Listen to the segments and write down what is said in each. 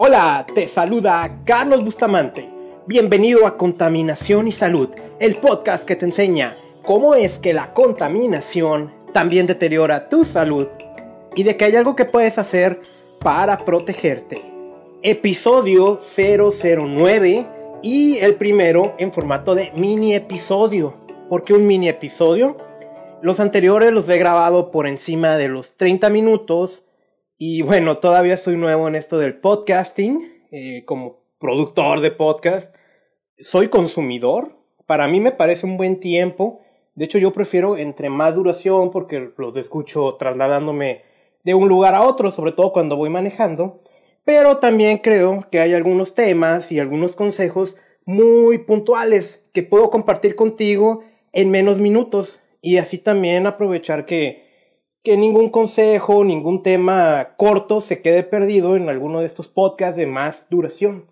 Hola, te saluda Carlos Bustamante. Bienvenido a Contaminación y Salud, el podcast que te enseña cómo es que la contaminación también deteriora tu salud y de que hay algo que puedes hacer para protegerte. Episodio 009 y el primero en formato de mini episodio. ¿Por qué un mini episodio? Los anteriores los he grabado por encima de los 30 minutos y bueno, todavía soy nuevo en esto del podcasting, eh, como productor de podcast. Soy consumidor. Para mí me parece un buen tiempo. De hecho, yo prefiero entre más duración porque los escucho trasladándome de un lugar a otro, sobre todo cuando voy manejando. Pero también creo que hay algunos temas y algunos consejos muy puntuales que puedo compartir contigo en menos minutos y así también aprovechar que que ningún consejo, ningún tema corto se quede perdido en alguno de estos podcasts de más duración.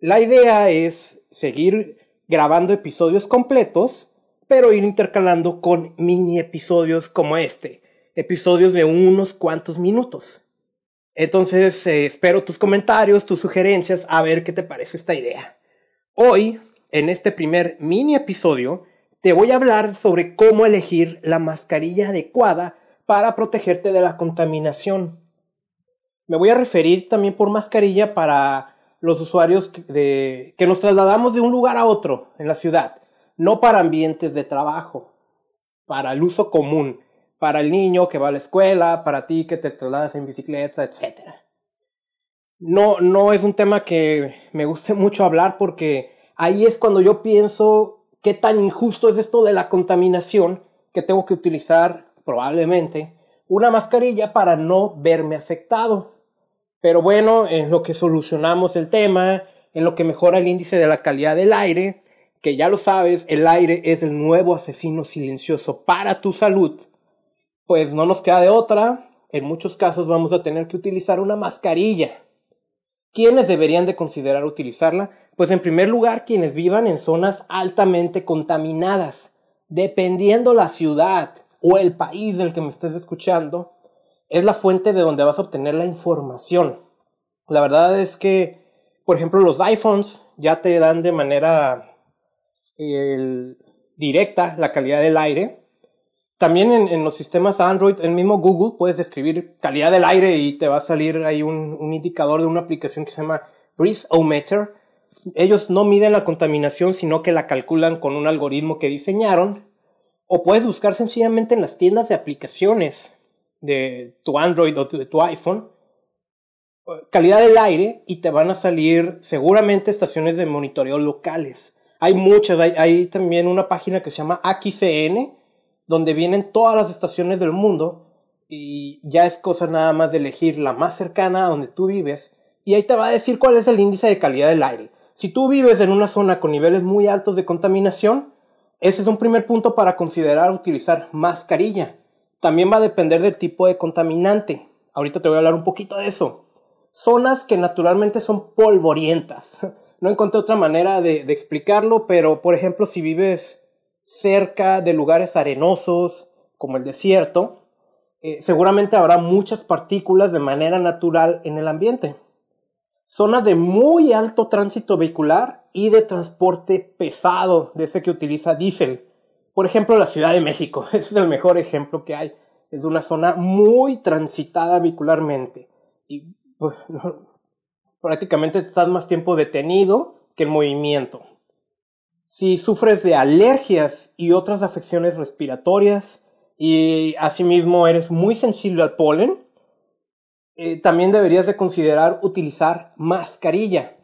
La idea es seguir grabando episodios completos, pero ir intercalando con mini episodios como este, episodios de unos cuantos minutos. Entonces eh, espero tus comentarios, tus sugerencias, a ver qué te parece esta idea. Hoy, en este primer mini episodio, te voy a hablar sobre cómo elegir la mascarilla adecuada para protegerte de la contaminación. Me voy a referir también por mascarilla para los usuarios que, que nos trasladamos de un lugar a otro en la ciudad, no para ambientes de trabajo, para el uso común, para el niño que va a la escuela, para ti que te trasladas en bicicleta, etc. No, no es un tema que me guste mucho hablar porque ahí es cuando yo pienso qué tan injusto es esto de la contaminación que tengo que utilizar probablemente, una mascarilla para no verme afectado. Pero bueno, en lo que solucionamos el tema, en lo que mejora el índice de la calidad del aire, que ya lo sabes, el aire es el nuevo asesino silencioso para tu salud, pues no nos queda de otra, en muchos casos vamos a tener que utilizar una mascarilla. ¿Quiénes deberían de considerar utilizarla? Pues en primer lugar quienes vivan en zonas altamente contaminadas, dependiendo la ciudad, o el país del que me estés escuchando, es la fuente de donde vas a obtener la información. La verdad es que, por ejemplo, los iPhones ya te dan de manera directa la calidad del aire. También en, los sistemas Android, el mismo Google, puedes escribir calidad del aire y te va a salir ahí un, indicador de una aplicación que se llama Breeze-O-Meter. Ellos no miden la contaminación, sino que la calculan con un algoritmo que diseñaron o puedes buscar sencillamente en las tiendas de aplicaciones de tu Android o de tu iPhone calidad del aire y te van a salir seguramente estaciones de monitoreo locales. Hay muchas, hay, también una página que se llama AQCN, donde vienen todas las estaciones del mundo y ya es cosa nada más de elegir la más cercana a donde tú vives y ahí te va a decir cuál es el índice de calidad del aire. Si tú vives en una zona con niveles muy altos de contaminación, ese es un primer punto para considerar utilizar mascarilla. También va a depender del tipo de contaminante. Ahorita te voy a hablar un poquito de eso. Zonas que naturalmente son polvorientas. No encontré otra manera de, explicarlo, pero por ejemplo si vives cerca de lugares arenosos como el desierto, eh, seguramente habrá muchas partículas de manera natural en el ambiente. Zonas de muy alto tránsito vehicular y de transporte pesado, de ese que utiliza diésel. Por ejemplo, la Ciudad de México, es el mejor ejemplo que hay. Es una zona muy transitada vehicularmente. Y pues, prácticamente estás más tiempo detenido que en movimiento. Si sufres de alergias y otras afecciones respiratorias y asimismo eres muy sensible al polen, eh, también deberías de considerar utilizar mascarilla.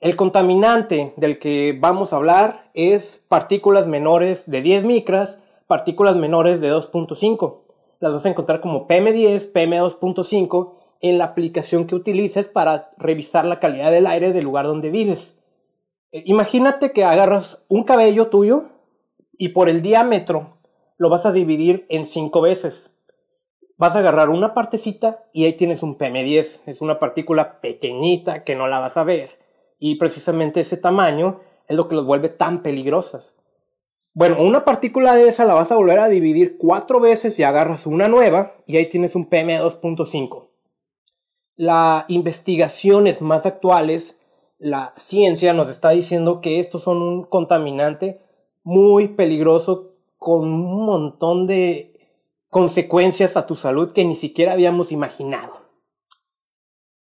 El contaminante del que vamos a hablar es partículas menores de 10 micras, partículas menores de 2.5. Las vas a encontrar como PM10, PM2.5 en la aplicación que utilices para revisar la calidad del aire del lugar donde vives. Eh, imagínate que agarras un cabello tuyo y por el diámetro lo vas a dividir en 5 veces. Vas a agarrar una partecita y ahí tienes un PM10. Es una partícula pequeñita que no la vas a ver y precisamente ese tamaño es lo que los vuelve tan peligrosas. Bueno, una partícula de esa la vas a volver a dividir cuatro veces y agarras una nueva y ahí tienes un PM2.5. las investigaciones más actuales, la ciencia nos está diciendo que estos son un contaminante muy peligroso con un montón de consecuencias a tu salud que ni siquiera habíamos imaginado.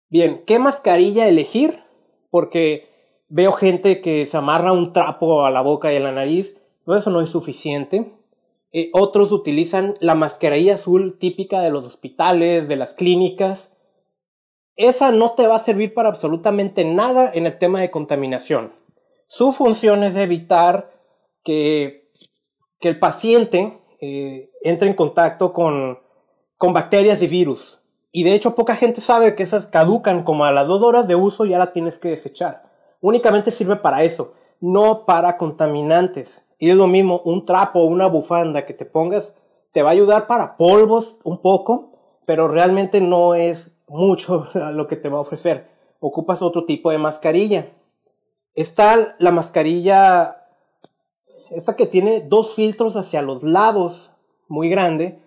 Bien, ¿qué mascarilla elegir? Porque veo gente que se amarra un trapo a la boca y a la nariz, pero eso no es suficiente. Eh, otros utilizan la mascarilla azul típica de los hospitales, de las clínicas. Esa no te va a servir para absolutamente nada en el tema de contaminación. Su función es evitar que, que el paciente eh, entre en contacto con, con bacterias y virus. Y de hecho poca gente sabe que esas caducan como a las dos horas de uso ya la tienes que desechar. Únicamente sirve para eso, no para contaminantes. Y es lo mismo, un trapo o una bufanda que te pongas te va a ayudar para polvos un poco, pero realmente no es mucho lo que te va a ofrecer. Ocupas otro tipo de mascarilla. Está la mascarilla, esta que tiene dos filtros hacia los lados, muy grande.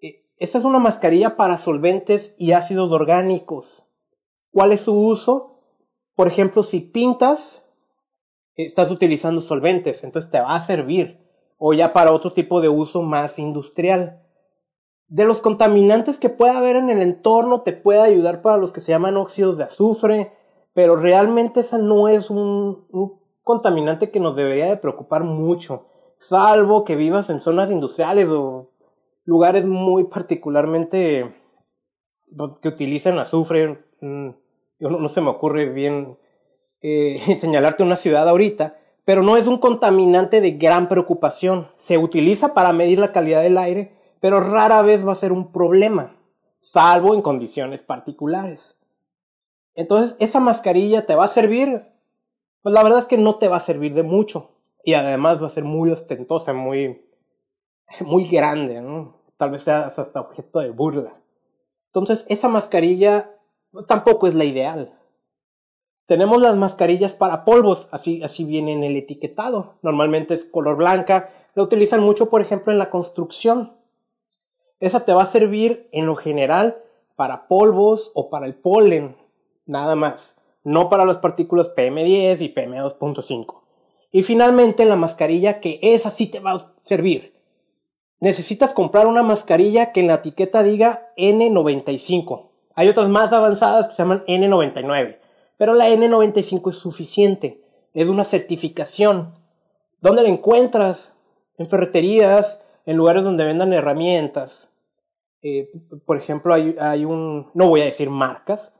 E, esta es una mascarilla para solventes y ácidos orgánicos. ¿Cuál es su uso? Por ejemplo, si pintas, estás utilizando solventes, entonces te va a servir. O ya para otro tipo de uso más industrial de los contaminantes que pueda haber en el entorno te puede ayudar para los que se llaman óxidos de azufre, pero realmente esa no es un, contaminante que nos debería de preocupar mucho, salvo que vivas en zonas industriales o lugares muy particularmente que utilizan azufre. Mm, no, se me ocurre bien eh, señalarte una ciudad ahorita, pero no es un contaminante de gran preocupación. Se utiliza para medir la calidad del aire, pero rara vez va a ser un problema, salvo en condiciones particulares. Entonces, esa mascarilla te va a servir, pues la verdad es que no te va a servir de mucho y además va a ser muy ostentosa, muy muy grande. Tal vez sea hasta objeto de burla. Entonces, esa mascarilla pues, tampoco es la ideal. Tenemos las mascarillas para polvos, así, así viene en el etiquetado. Normalmente es color blanca. La utilizan mucho, por ejemplo, en la construcción. Esa te va a servir en lo general para polvos o para el polen, nada más. No para las partículas PM10 y PM2.5. Y finalmente la mascarilla que esa sí te va a servir. Necesitas comprar una mascarilla que en la etiqueta diga N95. Hay otras más avanzadas que se llaman N99. Pero la N95 es suficiente. Es una certificación. ¿Dónde la encuentras? En ferreterías, en lugares donde vendan herramientas. Eh, por ejemplo, hay, hay, un, no voy a decir marcas,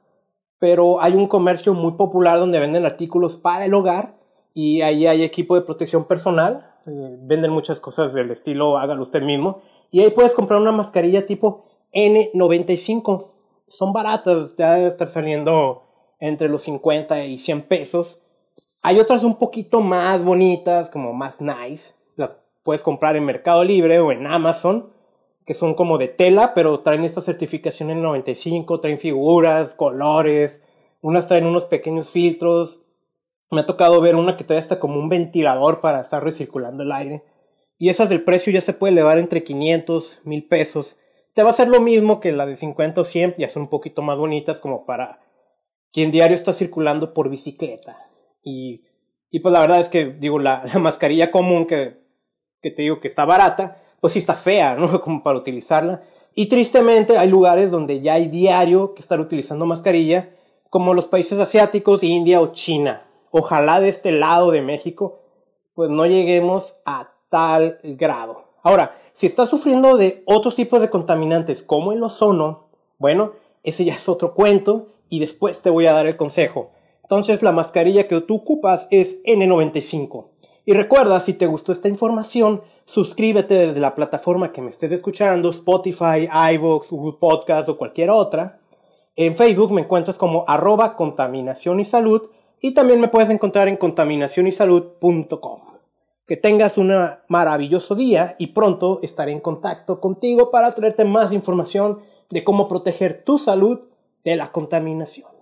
pero hay un comercio muy popular donde venden artículos para el hogar y ahí hay equipo de protección personal. Eh, venden muchas cosas del estilo hágalo usted mismo. Y ahí puedes comprar una mascarilla tipo N95. Son baratas, ya debe estar saliendo entre los 50 y 100 pesos. Hay otras un poquito más bonitas, como más nice. Las puedes comprar en Mercado Libre o en Amazon, que son como de tela, pero traen esta certificación en 95, traen figuras, colores, unas traen unos pequeños filtros. Me ha tocado ver una que trae hasta como un ventilador para estar recirculando el aire. Y esas del precio ya se puede elevar entre 500, 1000 pesos. Te va a ser lo mismo que la de 50 o 100, ya son un poquito más bonitas como para quien diario está circulando por bicicleta. Y, y pues la verdad es que, digo, la mascarilla común que que te digo que está barata, pues sí está fea, ¿no? Como para utilizarla. Y tristemente hay lugares donde ya hay diario que estar utilizando mascarilla, como los países asiáticos, India o China. Ojalá de este lado de México, pues no lleguemos a tal grado. Ahora, si estás sufriendo de otros tipos de contaminantes como el ozono, bueno, ese ya es otro cuento y después te voy a dar el consejo. Entonces la mascarilla que tú ocupas es N95. Y recuerda, si te gustó esta información, suscríbete desde la plataforma que me estés escuchando, Spotify, iVoox, Google Podcast o cualquier otra. En Facebook me encuentras como arroba contaminación y salud y también me puedes encontrar en contaminacionysalud.com. Que tengas un maravilloso día y pronto estaré en contacto contigo para traerte más información de cómo proteger tu salud de la contaminación.